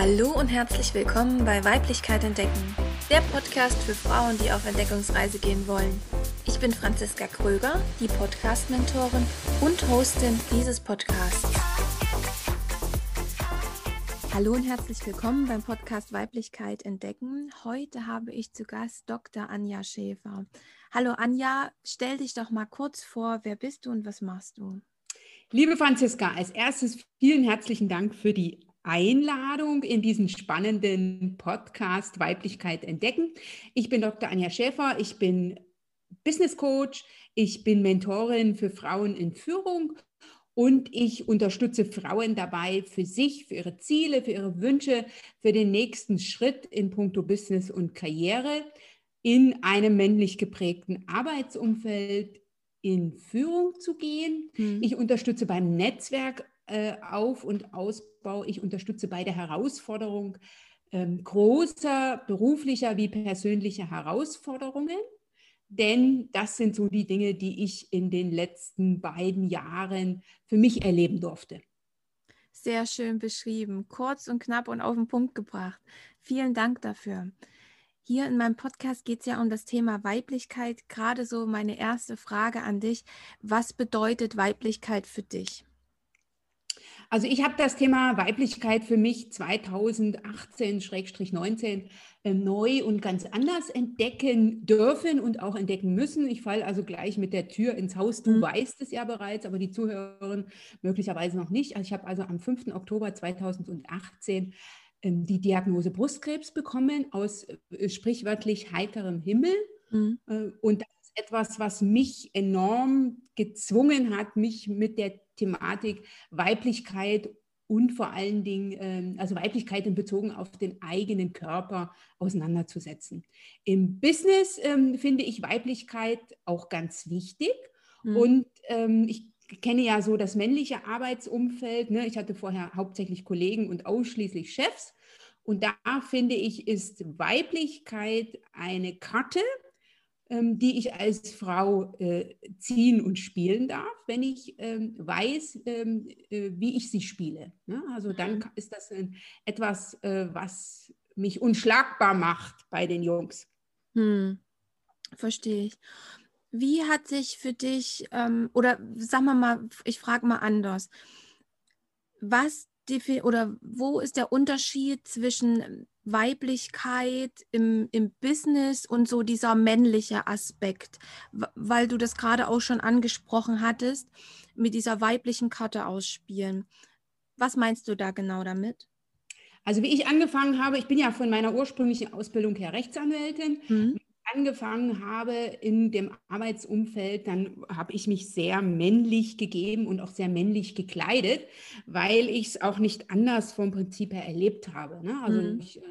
Hallo und herzlich willkommen bei Weiblichkeit entdecken, der Podcast für Frauen, die auf Entdeckungsreise gehen wollen. Ich bin Franziska Kröger, die Podcast-Mentorin und Hostin dieses Podcasts. Hallo und herzlich willkommen beim Podcast Weiblichkeit entdecken. Heute habe ich zu Gast Dr. Anja Schäfer. Hallo Anja, stell dich doch mal kurz vor, wer bist du und was machst du? Liebe Franziska, als erstes vielen herzlichen Dank für die Einladung in diesen spannenden Podcast Weiblichkeit entdecken. Ich bin Dr. Anja Schäfer, ich bin Business Coach, ich bin Mentorin für Frauen in Führung und ich unterstütze Frauen dabei, für sich, für ihre Ziele, für ihre Wünsche, für den nächsten Schritt in puncto Business und Karriere in einem männlich geprägten Arbeitsumfeld in Führung zu gehen. Mhm. Ich unterstütze beim Netzwerk Auf- und Ausbau. Ich unterstütze bei der Herausforderung ähm, großer beruflicher wie persönlicher Herausforderungen. Denn das sind so die Dinge, die ich in den letzten beiden Jahren für mich erleben durfte. Sehr schön beschrieben, kurz und knapp und auf den Punkt gebracht. Vielen Dank dafür. Hier in meinem Podcast geht es ja um das Thema Weiblichkeit. Gerade so meine erste Frage an dich. Was bedeutet Weiblichkeit für dich? Also ich habe das Thema Weiblichkeit für mich 2018-19 äh, neu und ganz anders entdecken dürfen und auch entdecken müssen. Ich falle also gleich mit der Tür ins Haus. Du mhm. weißt es ja bereits, aber die Zuhörerin möglicherweise noch nicht. Also ich habe also am 5. Oktober 2018 ähm, die Diagnose Brustkrebs bekommen aus äh, sprichwörtlich heiterem Himmel. Mhm. Äh, und das ist etwas, was mich enorm gezwungen hat, mich mit der Thematik Weiblichkeit und vor allen Dingen, ähm, also Weiblichkeit in Bezogen auf den eigenen Körper auseinanderzusetzen. Im Business ähm, finde ich Weiblichkeit auch ganz wichtig. Mhm. Und ähm, ich kenne ja so das männliche Arbeitsumfeld. Ne? Ich hatte vorher hauptsächlich Kollegen und ausschließlich Chefs. Und da finde ich, ist Weiblichkeit eine Karte, die ich als Frau äh, ziehen und spielen darf, wenn ich ähm, weiß, ähm, äh, wie ich sie spiele. Ne? Also dann mhm. ist das etwas, äh, was mich unschlagbar macht bei den Jungs. Hm. Verstehe ich. Wie hat sich für dich, ähm, oder sagen wir mal, ich frage mal anders, was oder wo ist der Unterschied zwischen Weiblichkeit im, im Business und so dieser männliche Aspekt, weil du das gerade auch schon angesprochen hattest, mit dieser weiblichen Karte ausspielen. Was meinst du da genau damit? Also wie ich angefangen habe, ich bin ja von meiner ursprünglichen Ausbildung her Rechtsanwältin. Mhm angefangen habe in dem Arbeitsumfeld, dann habe ich mich sehr männlich gegeben und auch sehr männlich gekleidet, weil ich es auch nicht anders vom Prinzip her erlebt habe. Ne? Also mhm. ich äh,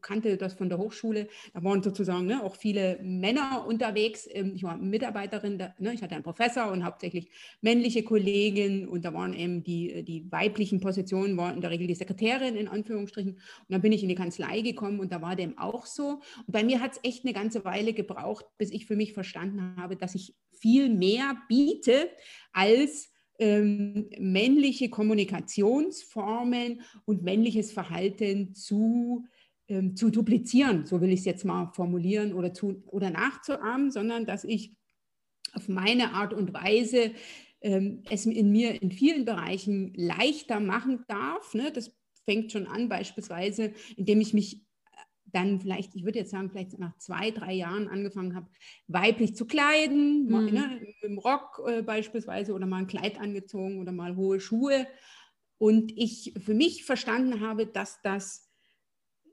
kannte das von der Hochschule, da waren sozusagen ne, auch viele Männer unterwegs. Ähm, ich war Mitarbeiterin, da, ne, ich hatte einen Professor und hauptsächlich männliche Kollegen und da waren eben die, die weiblichen Positionen, waren in der Regel die Sekretärin in Anführungsstrichen. Und dann bin ich in die Kanzlei gekommen und da war dem auch so. Und bei mir hat es echt eine ganze Weile Weile gebraucht, bis ich für mich verstanden habe, dass ich viel mehr biete als ähm, männliche Kommunikationsformen und männliches Verhalten zu, ähm, zu duplizieren, so will ich es jetzt mal formulieren oder, zu, oder nachzuahmen, sondern dass ich auf meine Art und Weise ähm, es in mir in vielen Bereichen leichter machen darf. Ne? Das fängt schon an, beispielsweise, indem ich mich dann vielleicht, ich würde jetzt sagen, vielleicht nach zwei, drei Jahren angefangen habe, weiblich zu kleiden, mhm. ne, im Rock äh, beispielsweise oder mal ein Kleid angezogen oder mal hohe Schuhe. Und ich für mich verstanden habe, dass das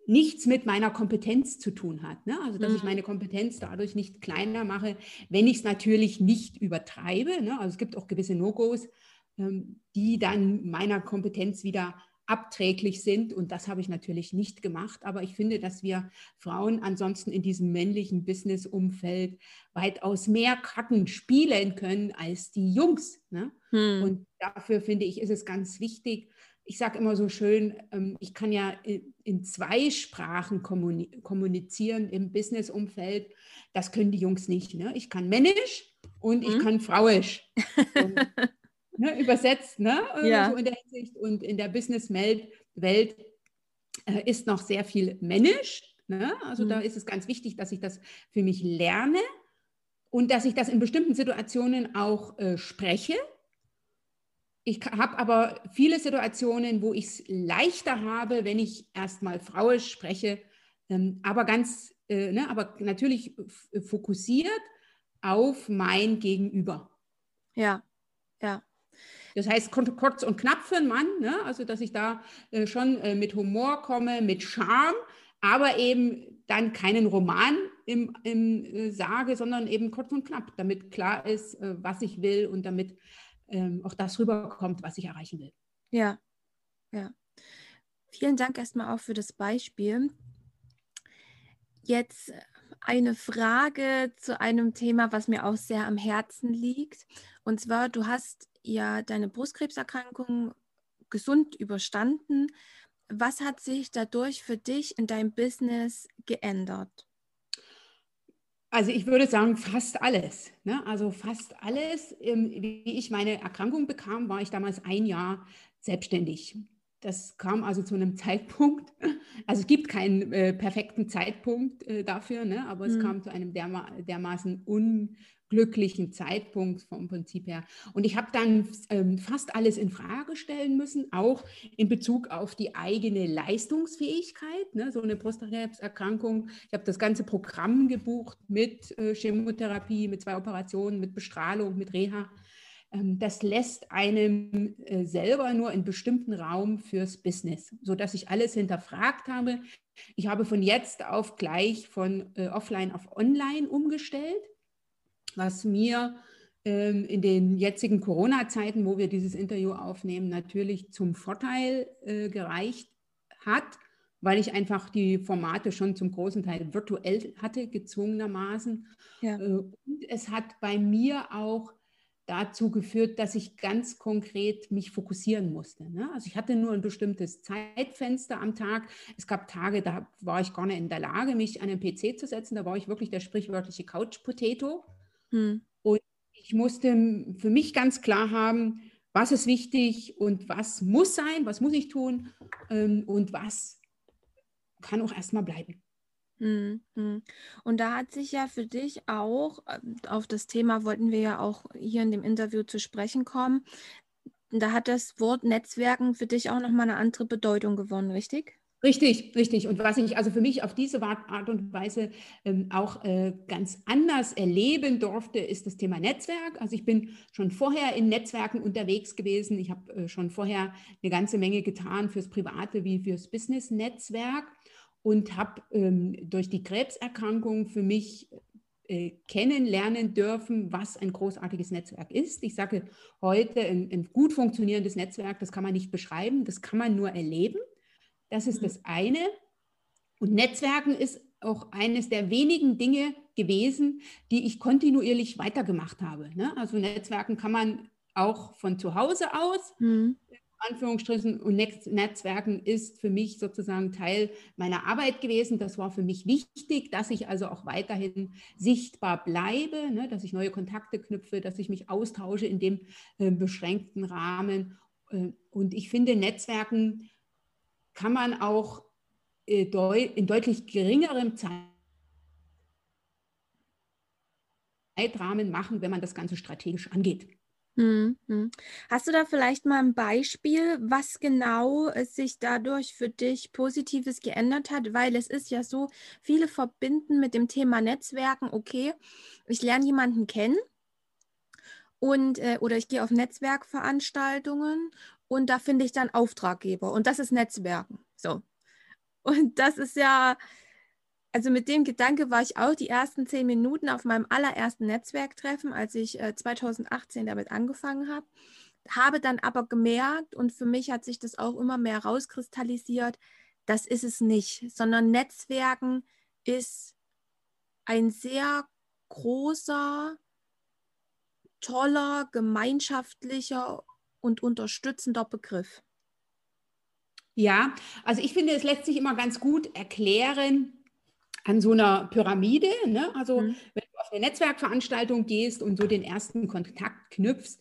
nichts mit meiner Kompetenz zu tun hat. Ne? Also, dass mhm. ich meine Kompetenz dadurch nicht kleiner mache, wenn ich es natürlich nicht übertreibe. Ne? Also, es gibt auch gewisse No-Gos, ähm, die dann meiner Kompetenz wieder abträglich sind. Und das habe ich natürlich nicht gemacht. Aber ich finde, dass wir Frauen ansonsten in diesem männlichen Business-Umfeld weitaus mehr Karten spielen können als die Jungs. Ne? Hm. Und dafür finde ich, ist es ganz wichtig. Ich sage immer so schön, ähm, ich kann ja in zwei Sprachen kommunizieren im Business-Umfeld. Das können die Jungs nicht. Ne? Ich kann männisch und ich hm. kann frauisch. Und ne, übersetzt, ne? Ja. So in der Hinsicht und in der Business-Welt äh, ist noch sehr viel männisch. Ne? Also mhm. da ist es ganz wichtig, dass ich das für mich lerne und dass ich das in bestimmten Situationen auch äh, spreche. Ich habe aber viele Situationen, wo ich es leichter habe, wenn ich erstmal frauisch spreche, ähm, aber ganz, äh, ne, aber natürlich fokussiert auf mein Gegenüber. Ja, ja. Das heißt kurz und knapp für einen Mann, ne? also dass ich da äh, schon äh, mit Humor komme, mit Charme, aber eben dann keinen Roman im, im äh, sage, sondern eben kurz und knapp, damit klar ist, was ich will und damit ähm, auch das rüberkommt, was ich erreichen will. Ja, ja. Vielen Dank erstmal auch für das Beispiel. Jetzt eine Frage zu einem Thema, was mir auch sehr am Herzen liegt. Und zwar, du hast ja deine Brustkrebserkrankung gesund überstanden. Was hat sich dadurch für dich in deinem Business geändert? Also ich würde sagen, fast alles. Ne? Also fast alles. Ähm, wie ich meine Erkrankung bekam, war ich damals ein Jahr selbstständig. Das kam also zu einem Zeitpunkt, also es gibt keinen äh, perfekten Zeitpunkt äh, dafür, ne? aber es mhm. kam zu einem derma dermaßen unglücklichen Zeitpunkt vom Prinzip her. Und ich habe dann ähm, fast alles in Frage stellen müssen, auch in Bezug auf die eigene Leistungsfähigkeit. Ne? So eine Brustkrebserkrankung. Ich habe das ganze Programm gebucht mit äh, Chemotherapie, mit zwei Operationen, mit Bestrahlung, mit Reha. Ähm, das lässt einem äh, selber nur einen bestimmten Raum fürs Business, sodass ich alles hinterfragt habe. Ich habe von jetzt auf gleich von äh, offline auf online umgestellt, was mir ähm, in den jetzigen Corona-Zeiten, wo wir dieses Interview aufnehmen, natürlich zum Vorteil äh, gereicht hat, weil ich einfach die Formate schon zum großen Teil virtuell hatte, gezwungenermaßen. Ja. Und es hat bei mir auch dazu geführt, dass ich ganz konkret mich fokussieren musste. Ne? Also ich hatte nur ein bestimmtes Zeitfenster am Tag. Es gab Tage, da war ich gar nicht in der Lage, mich an den PC zu setzen. Da war ich wirklich der sprichwörtliche Couch-Potato. Hm. Und ich musste für mich ganz klar haben, was ist wichtig und was muss sein, was muss ich tun ähm, und was kann auch erstmal bleiben. Mhm, mhm. Und da hat sich ja für dich auch, ähm, auf das Thema wollten wir ja auch hier in dem Interview zu sprechen kommen, da hat das Wort Netzwerken für dich auch nochmal eine andere Bedeutung gewonnen, richtig? Richtig, richtig. Und was ich also für mich auf diese Art und Weise ähm, auch äh, ganz anders erleben durfte, ist das Thema Netzwerk. Also ich bin schon vorher in Netzwerken unterwegs gewesen. Ich habe äh, schon vorher eine ganze Menge getan fürs private wie fürs Business-Netzwerk und habe ähm, durch die Krebserkrankung für mich äh, kennenlernen dürfen, was ein großartiges Netzwerk ist. Ich sage heute, ein, ein, gut funktionierendes Netzwerk, das kann man nicht beschreiben, das kann man nur erleben. Das ist mhm. das eine. Und Netzwerken ist auch eines der wenigen Dinge gewesen, die ich kontinuierlich weitergemacht habe. Ne? Also Netzwerken kann man auch von zu Hause aus mhm. Anführungsstrichen und Netzwerken ist für mich sozusagen Teil meiner Arbeit gewesen. Das war für mich wichtig, dass ich also auch weiterhin sichtbar bleibe, ne, dass ich neue Kontakte knüpfe, dass ich mich austausche in dem äh, beschränkten Rahmen. Äh, und ich finde, Netzwerken kann man auch äh, in deutlich geringerem Zeitrahmen machen, wenn man das Ganze strategisch angeht. Mhm. Hast du da vielleicht mal ein Beispiel, was genau sich dadurch für dich Positives geändert hat? Weil es ist ja so, viele verbinden mit dem Thema Netzwerken, okay, ich lerne jemanden kennen und äh, oder ich gehe auf Netzwerkveranstaltungen und da finde ich dann Auftraggeber und das ist Netzwerken. So. Und das ist ja, also mit dem Gedanke war ich auch die ersten zehn Minuten auf meinem allerersten Netzwerktreffen, als ich äh, 2018 damit angefangen habe. Habe dann aber gemerkt, und für mich hat sich das auch immer mehr rauskristallisiert, das ist es nicht, sondern Netzwerken ist ein sehr großer, toller, gemeinschaftlicher und unterstützender Begriff. Ja, also ich finde, es lässt sich immer ganz gut erklären, an so einer Pyramide. Ne? Also mhm. wenn du auf eine Netzwerkveranstaltung gehst und so den ersten Kontakt knüpfst,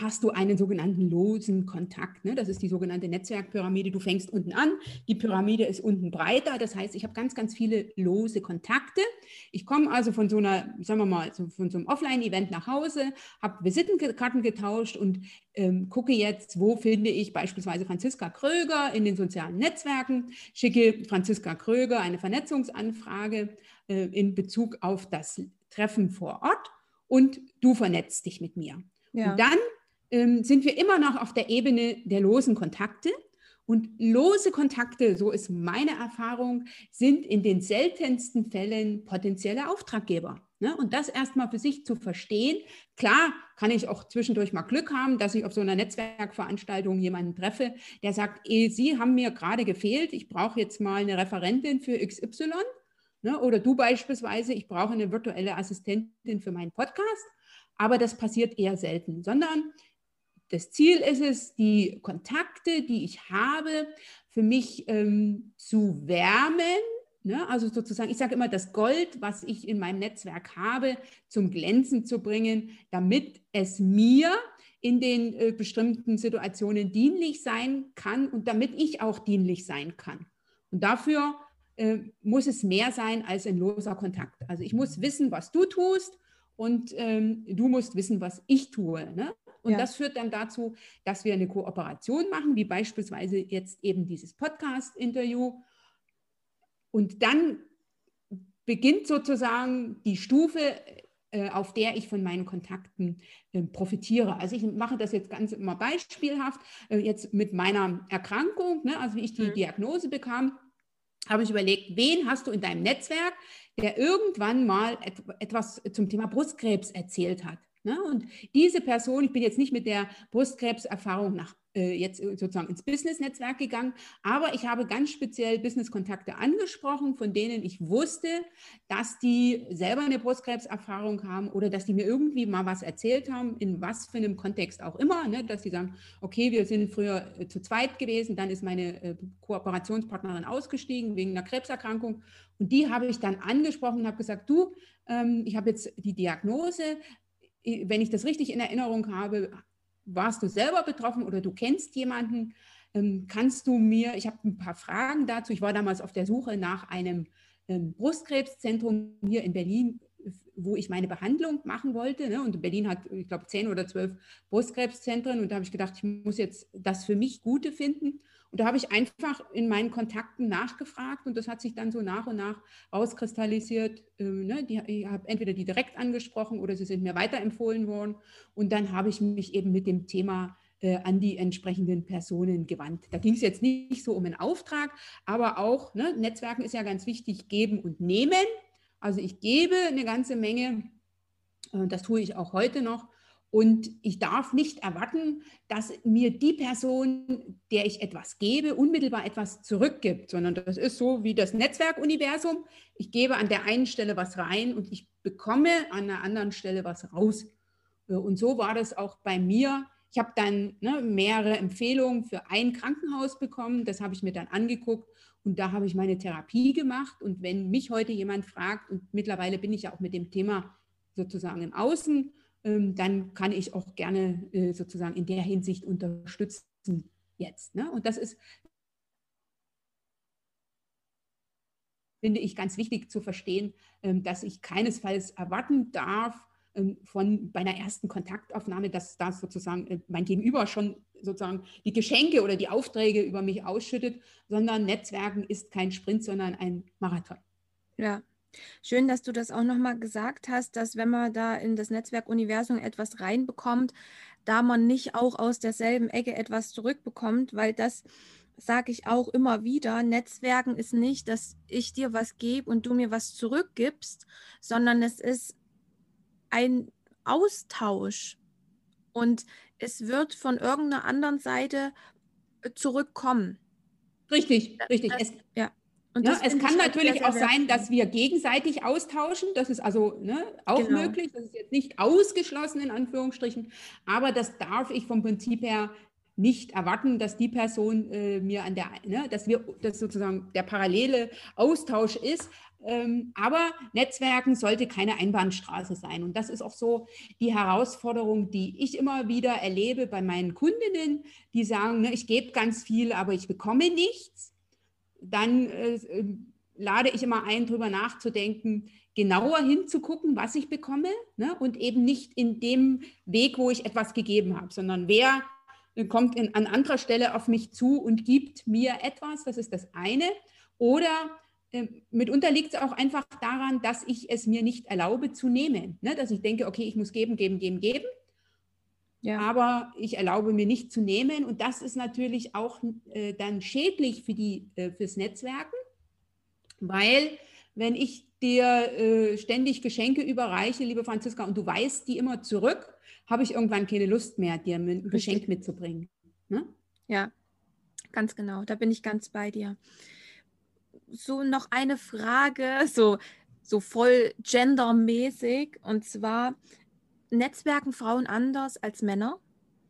hast du einen sogenannten losen Kontakt. Ne? Das ist die sogenannte Netzwerkpyramide. Du fängst unten an, die Pyramide ist unten breiter. Das heißt, ich habe ganz, ganz viele lose Kontakte. Ich komme also von so einer, sagen wir mal, von so einem Offline-Event nach Hause, habe Visitenkarten getauscht und ähm, gucke jetzt, wo finde ich beispielsweise Franziska Kröger in den sozialen Netzwerken, schicke Franziska Kröger eine Vernetzungsanfrage äh, in Bezug auf das Treffen vor Ort und du vernetzt dich mit mir. Ja. Und dann ähm, sind wir immer noch auf der Ebene der losen Kontakte. Und lose Kontakte, so ist meine Erfahrung, sind in den seltensten Fällen potenzielle Auftraggeber. Ne? Und das erstmal für sich zu verstehen. Klar kann ich auch zwischendurch mal Glück haben, dass ich auf so einer Netzwerkveranstaltung jemanden treffe, der sagt, Sie haben mir gerade gefehlt, ich brauche jetzt mal eine Referentin für XY. Ne? Oder du beispielsweise, ich brauche eine virtuelle Assistentin für meinen Podcast. Aber das passiert eher selten, sondern das Ziel ist es, die Kontakte, die ich habe, für mich ähm, zu wärmen. Ne? Also sozusagen, ich sage immer, das Gold, was ich in meinem Netzwerk habe, zum Glänzen zu bringen, damit es mir in den äh, bestimmten Situationen dienlich sein kann und damit ich auch dienlich sein kann. Und dafür äh, muss es mehr sein als ein loser Kontakt. Also ich muss wissen, was du tust und ähm, du musst wissen, was ich tue. Ne? Und ja. das führt dann dazu, dass wir eine Kooperation machen, wie beispielsweise jetzt eben dieses Podcast-Interview. Und dann beginnt sozusagen die Stufe, äh, auf der ich von meinen Kontakten äh, profitiere. Also ich mache das jetzt ganz immer beispielhaft, äh, jetzt mit meiner Erkrankung, ne? also wie ich die mhm. Diagnose bekam, habe ich überlegt, wen hast du in deinem Netzwerk, der irgendwann mal et etwas zum Thema Brustkrebs erzählt hat. Ne? Und diese Person, ich bin jetzt nicht mit der Brustkrebserfahrung nach äh, jetzt sozusagen ins Business-Netzwerk gegangen, aber ich habe ganz speziell Business-Kontakte angesprochen, von denen ich wusste, dass die selber eine Brustkrebserfahrung haben oder dass die mir irgendwie mal was erzählt haben, in was für einem Kontext auch immer, ne? dass sie sagen, okay, wir sind früher äh, zu zweit gewesen, dann ist meine äh, Kooperationspartnerin ausgestiegen wegen einer Krebserkrankung und die habe ich dann angesprochen und habe gesagt, du, ähm, ich habe jetzt die Diagnose, wenn ich das richtig in Erinnerung habe, warst du selber betroffen oder du kennst jemanden? Ähm, kannst du mir, ich habe ein paar Fragen dazu. Ich war damals auf der Suche nach einem ähm, Brustkrebszentrum hier in Berlin, wo ich meine Behandlung machen wollte. Ne? Und Berlin hat, ich glaube, zehn oder zwölf Brustkrebszentren. Und da habe ich gedacht, ich muss jetzt das für mich Gute finden. Und da habe ich einfach in meinen Kontakten nachgefragt und das hat sich dann so nach und nach rauskristallisiert. Ähm, ne? die, ich habe entweder die direkt angesprochen oder sie sind mir weiterempfohlen worden. Und dann habe ich mich eben mit dem Thema äh, an die entsprechenden Personen gewandt. Da ging es jetzt nicht so um einen Auftrag, aber auch, ne, Netzwerken ist ja ganz wichtig, geben und nehmen. Also ich gebe eine ganze Menge, äh, das tue ich auch heute noch. Und ich darf nicht erwarten, dass mir die Person, der ich etwas gebe, unmittelbar etwas zurückgibt, sondern das ist so wie das Netzwerkuniversum. Ich gebe an der einen Stelle was rein und ich bekomme an der anderen Stelle was raus. Und so war das auch bei mir. Ich habe dann ne, mehrere Empfehlungen für ein Krankenhaus bekommen. Das habe ich mir dann angeguckt und da habe ich meine Therapie gemacht. Und wenn mich heute jemand fragt, und mittlerweile bin ich ja auch mit dem Thema sozusagen im Außen, dann kann ich auch gerne äh, sozusagen in der Hinsicht unterstützen jetzt. Ne? Und das ist, finde ich, ganz wichtig zu verstehen, ähm, dass ich keinesfalls erwarten darf, ähm, von bei einer ersten Kontaktaufnahme, dass da sozusagen äh, mein Gegenüber schon sozusagen die Geschenke oder die Aufträge über mich ausschüttet, sondern Netzwerken ist kein Sprint, sondern ein Marathon. Ja, Schön, dass du das auch nochmal gesagt hast, dass wenn man da in das Netzwerkuniversum etwas reinbekommt, da man nicht auch aus derselben Ecke etwas zurückbekommt, weil das sage ich auch immer wieder, Netzwerken ist nicht, dass ich dir was gebe und du mir was zurückgibst, sondern es ist ein Austausch und es wird von irgendeiner anderen Seite zurückkommen. Richtig, richtig. Das, es, ja. Und ja, es kann halt natürlich auch sein, dass wir gegenseitig austauschen. Das ist also ne, auch genau. möglich. Das ist jetzt nicht ausgeschlossen in Anführungsstrichen. Aber das darf ich vom Prinzip her nicht erwarten, dass die Person äh, mir an der, ne, dass wir, dass sozusagen der parallele Austausch ist. Ähm, aber Netzwerken sollte keine Einbahnstraße sein. Und das ist auch so die Herausforderung, die ich immer wieder erlebe bei meinen Kundinnen, die sagen, ne, ich gebe ganz viel, aber ich bekomme nichts. Dann äh, äh lade ich immer ein, darüber nachzudenken, genauer hinzugucken, was ich bekomme ne, und eben nicht in dem Weg, wo ich etwas gegeben habe, sondern wer kommt in, an anderer Stelle auf mich zu und gibt mir etwas, das ist das eine. Oder äh, mitunter liegt es auch einfach daran, dass ich es mir nicht erlaube zu nehmen. Ne? Dass ich denke, okay, ich muss geben, geben, geben, geben. Ja. Aber ich erlaube mir nicht zu nehmen. Und das ist natürlich auch äh, dann schädlich für die, äh, fürs Netzwerken, weil wenn ich dir äh, ständig Geschenke überreiche, liebe Franziska, und du weißt die immer zurück, habe ich irgendwann keine Lust mehr, dir ein Richtig. Geschenk mitzubringen. Ne? Ja, ganz genau. Da bin ich ganz bei dir. So noch eine Frage, so, so voll gendermäßig, und zwar, netzwerken Frauen anders als Männer?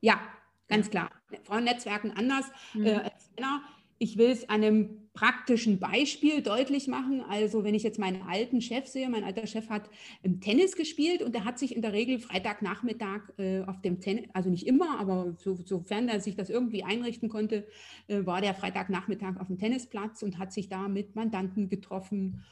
Ja, ganz klar. Frauen netzwerken anders mhm. äh, als Männer. Ich will es an einem praktischen Beispiel deutlich machen. Also wenn ich jetzt meinen alten Chef sehe, mein alter Chef hat im Tennis gespielt und er hat sich in der Regel Freitagnachmittag äh, auf dem Tennis, also nicht immer, aber so, sofern er sich das irgendwie einrichten konnte, äh, war der Freitagnachmittag auf dem Tennisplatz und hat sich da mit Mandanten getroffen ähm,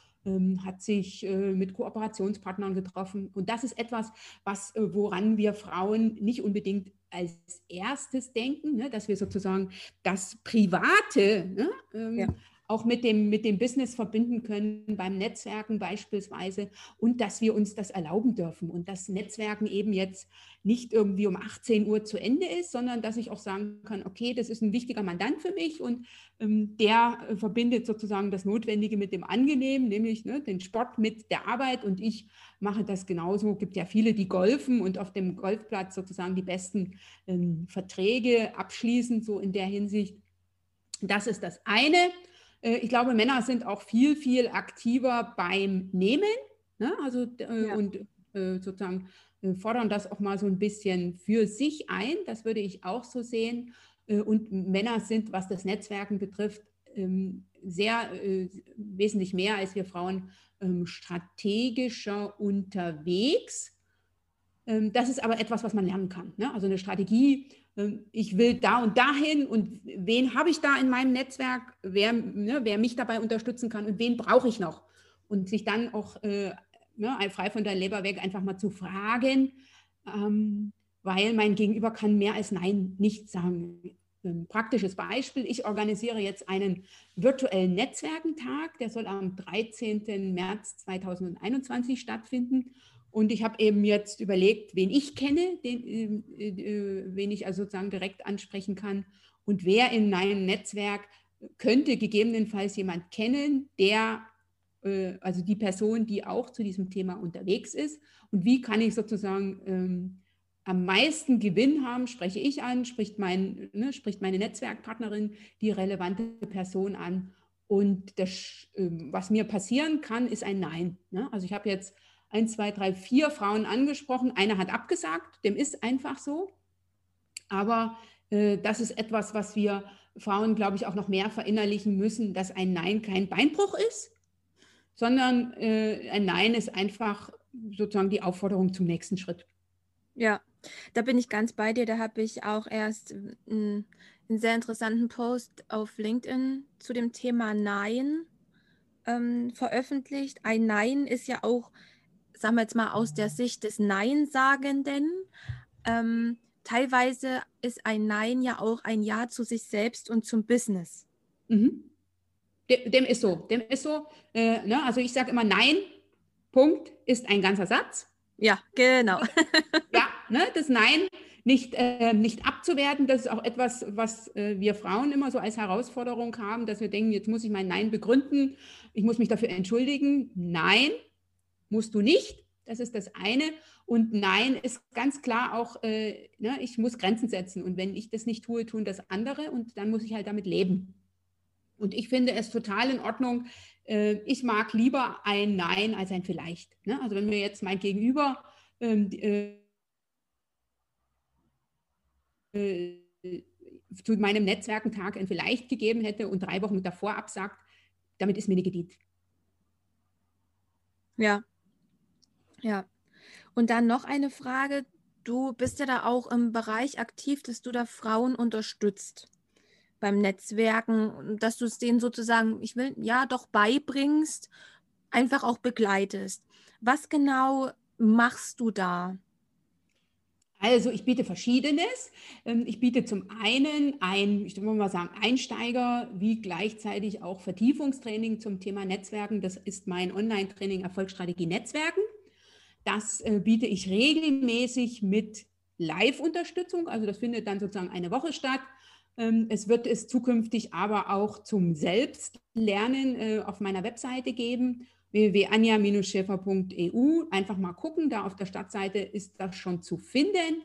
hat sich äh, mit Kooperationspartnern getroffen. Und das ist etwas, was, äh, woran wir Frauen nicht unbedingt als erstes denken, ne, dass wir sozusagen das Private ne, ähm, ja auch mit dem, mit dem Business verbinden können, beim Netzwerken beispielsweise, und dass wir uns das erlauben dürfen und dass Netzwerken eben jetzt nicht irgendwie um 18 Uhr zu Ende ist, sondern dass ich auch sagen kann, okay, das ist ein wichtiger Mandant für mich und ähm, der äh, verbindet sozusagen das Notwendige mit dem Angenehmen, nämlich ne, den Sport mit der Arbeit und ich mache das genauso. Es gibt ja viele, die golfen und auf dem Golfplatz sozusagen die besten ähm, Verträge abschließen, so in der Hinsicht. Das ist das eine. Äh, ich glaube, Männer sind auch viel, viel aktiver beim Nehmen. Ne? Also äh, ja. und äh, sozusagen fordern das auch mal so ein bisschen für sich ein. Das würde ich auch so sehen. Und Männer sind, was das Netzwerken betrifft, ähm, sehr wesentlich mehr als wir Frauen ähm, strategischer unterwegs. Ähm, das ist aber etwas, was man lernen kann. Ne? Also eine Strategie ähm, ich will da und dahin und wen habe ich da in meinem Netzwerk, wer, ne, wer mich dabei unterstützen kann und wen brauche ich noch? Und sich dann auch äh, ne, frei von der Leber weg einfach mal zu fragen, ähm, weil mein Gegenüber kann mehr als Nein nicht sagen. Ein praktisches Beispiel, ich organisiere jetzt einen virtuellen Netzwerkentag, der soll am 13. März 2021 stattfinden. Und ich habe eben jetzt überlegt, wen ich kenne, den, ähm, äh, äh, wen ich also sozusagen direkt ansprechen kann und wer in meinem Netzwerk könnte gegebenenfalls jemand kennen, der, äh, also die Person, die auch zu diesem Thema unterwegs ist. Und wie kann ich sozusagen ähm, am meisten Gewinn haben, spreche ich an, spricht, mein, ne, spricht meine Netzwerkpartnerin die relevante Person an. Und das, äh, was mir passieren kann, ist ein Nein. Ne? Also ich habe jetzt ein, zwei, drei, vier Frauen angesprochen. Eine hat abgesagt, dem ist einfach so. Aber äh, das ist etwas, was wir Frauen, glaube ich, auch noch mehr verinnerlichen müssen, dass ein Nein kein Beinbruch ist, sondern äh, ein Nein ist einfach sozusagen die Aufforderung zum nächsten Schritt. Ja, da bin ich ganz bei dir. Da habe ich auch erst einen, einen sehr interessanten Post auf LinkedIn zu dem Thema Nein ähm, veröffentlicht. Ein Nein ist ja auch sagen wir jetzt mal aus der Sicht des Nein-Sagenden, ähm, teilweise ist ein Nein ja auch ein Ja zu sich selbst und zum Business. Mhm. Dem, dem, ist so, dem ist so. Äh, ne? Also ich sage immer Nein, Punkt, ist ein ganzer Satz. Ja, genau. ja, ne, das Nein nicht, äh, nicht abzuwerten, das ist auch etwas, was äh, wir Frauen immer so als Herausforderung haben, dass wir denken, jetzt muss ich mein Nein begründen, ich muss mich dafür entschuldigen. Nein, musst du nicht. Das ist das eine. Und nein ist ganz klar auch, äh, ne, ich muss Grenzen setzen. Und wenn ich das nicht tue, tun das andere. Und dann muss ich halt damit leben. Und ich finde es total in Ordnung. Äh, ich mag lieber ein Nein als ein Vielleicht. Ne? Also wenn mir jetzt mein Gegenüber ähm, äh, zu meinem Netzwerkentag ein Vielleicht gegeben hätte und drei Wochen davor absagt, damit ist mir nicht gedient. Ja. Ja. Und dann noch eine Frage. Du bist ja da auch im Bereich aktiv, dass du da Frauen unterstützt beim Netzwerken, dass du es denen sozusagen, ich will, ja, doch beibringst, einfach auch begleitest. Was genau machst du da? Also ich biete verschiedenes. Ähm, ich biete zum einen ein, ich würde mal sagen, Einsteiger wie gleichzeitig auch Vertiefungstraining zum Thema Netzwerken. Das ist mein Online-Training Erfolgsstrategie Netzwerken. Das äh, biete ich regelmäßig mit Live-Unterstützung. Also das findet dann sozusagen eine Woche statt. Ähm, es wird es zukünftig aber auch zum Selbstlernen äh, auf meiner Webseite geben www.anja-schäfer.eu. Einfach mal gucken, da auf der Stadtseite ist das schon zu finden.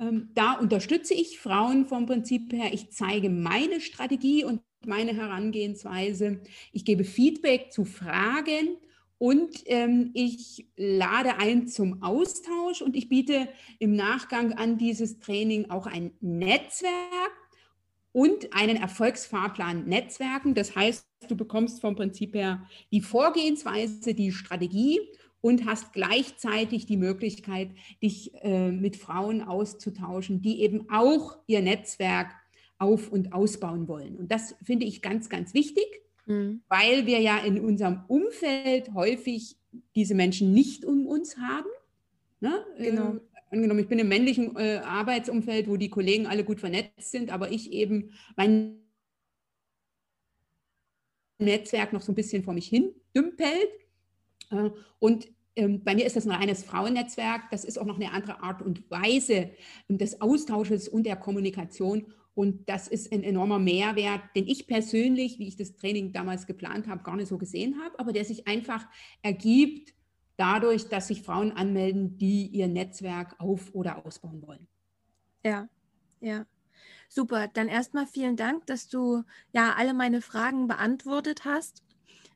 Ähm, da unterstütze ich Frauen vom Prinzip her. Ich zeige meine Strategie und meine Herangehensweise. Ich gebe Feedback zu Fragen und ähm, ich lade ein zum Austausch und ich biete im Nachgang an dieses Training auch ein Netzwerk und einen Erfolgsfahrplan Netzwerken. Das heißt, du bekommst vom Prinzip her die Vorgehensweise, die Strategie und hast gleichzeitig die Möglichkeit, dich äh, mit Frauen auszutauschen, die eben auch ihr Netzwerk auf- und ausbauen wollen. Und das finde ich ganz, ganz wichtig, mhm. weil wir ja in unserem Umfeld häufig diese Menschen nicht um uns haben. Ne? Genau. Ähm, angenommen, ich bin im männlichen äh, Arbeitsumfeld, wo die Kollegen alle gut vernetzt sind, aber ich eben mein Netzwerk noch so ein bisschen vor mich hin dümpelt. Äh, und ähm, bei mir ist das ein reines Frauennetzwerk. Das ist auch noch eine andere Art und Weise des Austausches und der Kommunikation. Und das ist ein enormer Mehrwert, den ich persönlich, wie ich das Training damals geplant habe, gar nicht so gesehen habe, aber der sich einfach ergibt dadurch, dass sich Frauen anmelden, die ihr Netzwerk auf- oder ausbauen wollen. Ja, ja. Super. Dann erstmal vielen Dank, dass du ja alle meine Fragen beantwortet hast.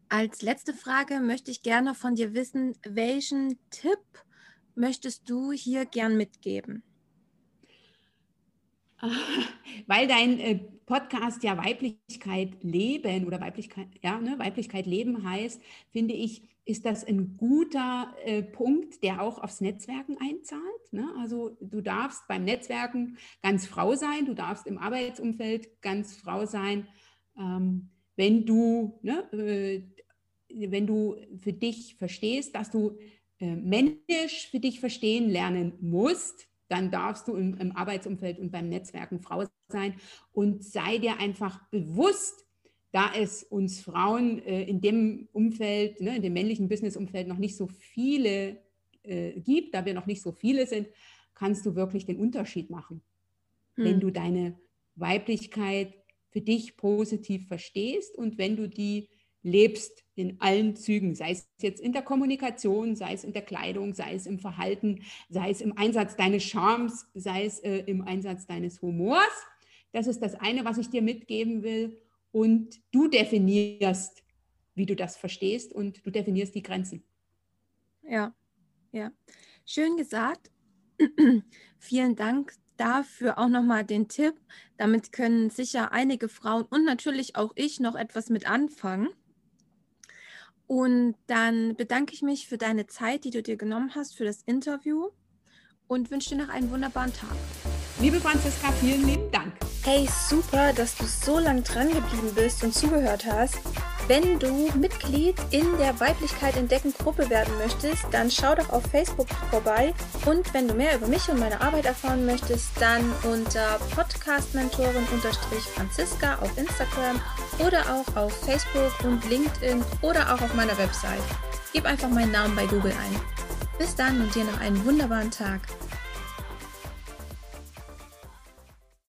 Als letzte Frage möchte ich gerne von dir wissen, welchen Tipp möchtest du hier gern mitgeben? Weil dein äh, Podcast ja Weiblichkeit leben oder Weiblichkeit, ja, ne, Weiblichkeit leben heißt, finde ich, ist das ein guter äh, Punkt, der auch aufs Netzwerken einzahlt. Ne? Also du darfst beim Netzwerken ganz Frau sein, du darfst im Arbeitsumfeld ganz Frau sein, ähm, wenn du, ne, äh, wenn du für dich verstehst, dass du äh, männisch für dich verstehen lernen musst, dann darfst du im, im Arbeitsumfeld und beim Netzwerken Frau sein und sei dir einfach bewusst, da es uns Frauen äh, in dem Umfeld, ne, in dem männlichen Businessumfeld noch nicht so viele äh, gibt, da wir noch nicht so viele sind, kannst du wirklich den Unterschied machen. Hm. Wenn du deine Weiblichkeit für dich positiv verstehst und wenn du die lebst in allen Zügen, sei es jetzt in der Kommunikation, sei es in der Kleidung, sei es im Verhalten, sei es im Einsatz deines Charmes, sei es äh, im Einsatz deines Humors. Das ist das eine, was ich dir mitgeben will und du definierst, wie du das verstehst und du definierst die Grenzen. Ja, ja. Schön gesagt. Vielen Dank dafür auch nochmal den Tipp. Damit können sicher einige Frauen und natürlich auch ich noch etwas mit anfangen. Und dann bedanke ich mich für deine Zeit, die du dir genommen hast für das Interview und wünsche dir noch einen wunderbaren Tag. Liebe Franziska, vielen lieben Dank. Hey, super, dass du so lange dran geblieben bist und zugehört hast. Wenn du Mitglied in der Weiblichkeit entdecken Gruppe werden möchtest, dann schau doch auf Facebook vorbei. Und wenn du mehr über mich und meine Arbeit erfahren möchtest, dann unter Podcastmentorin-Franziska auf Instagram oder auch auf Facebook und LinkedIn oder auch auf meiner Website. Gib einfach meinen Namen bei Google ein. Bis dann und dir noch einen wunderbaren Tag.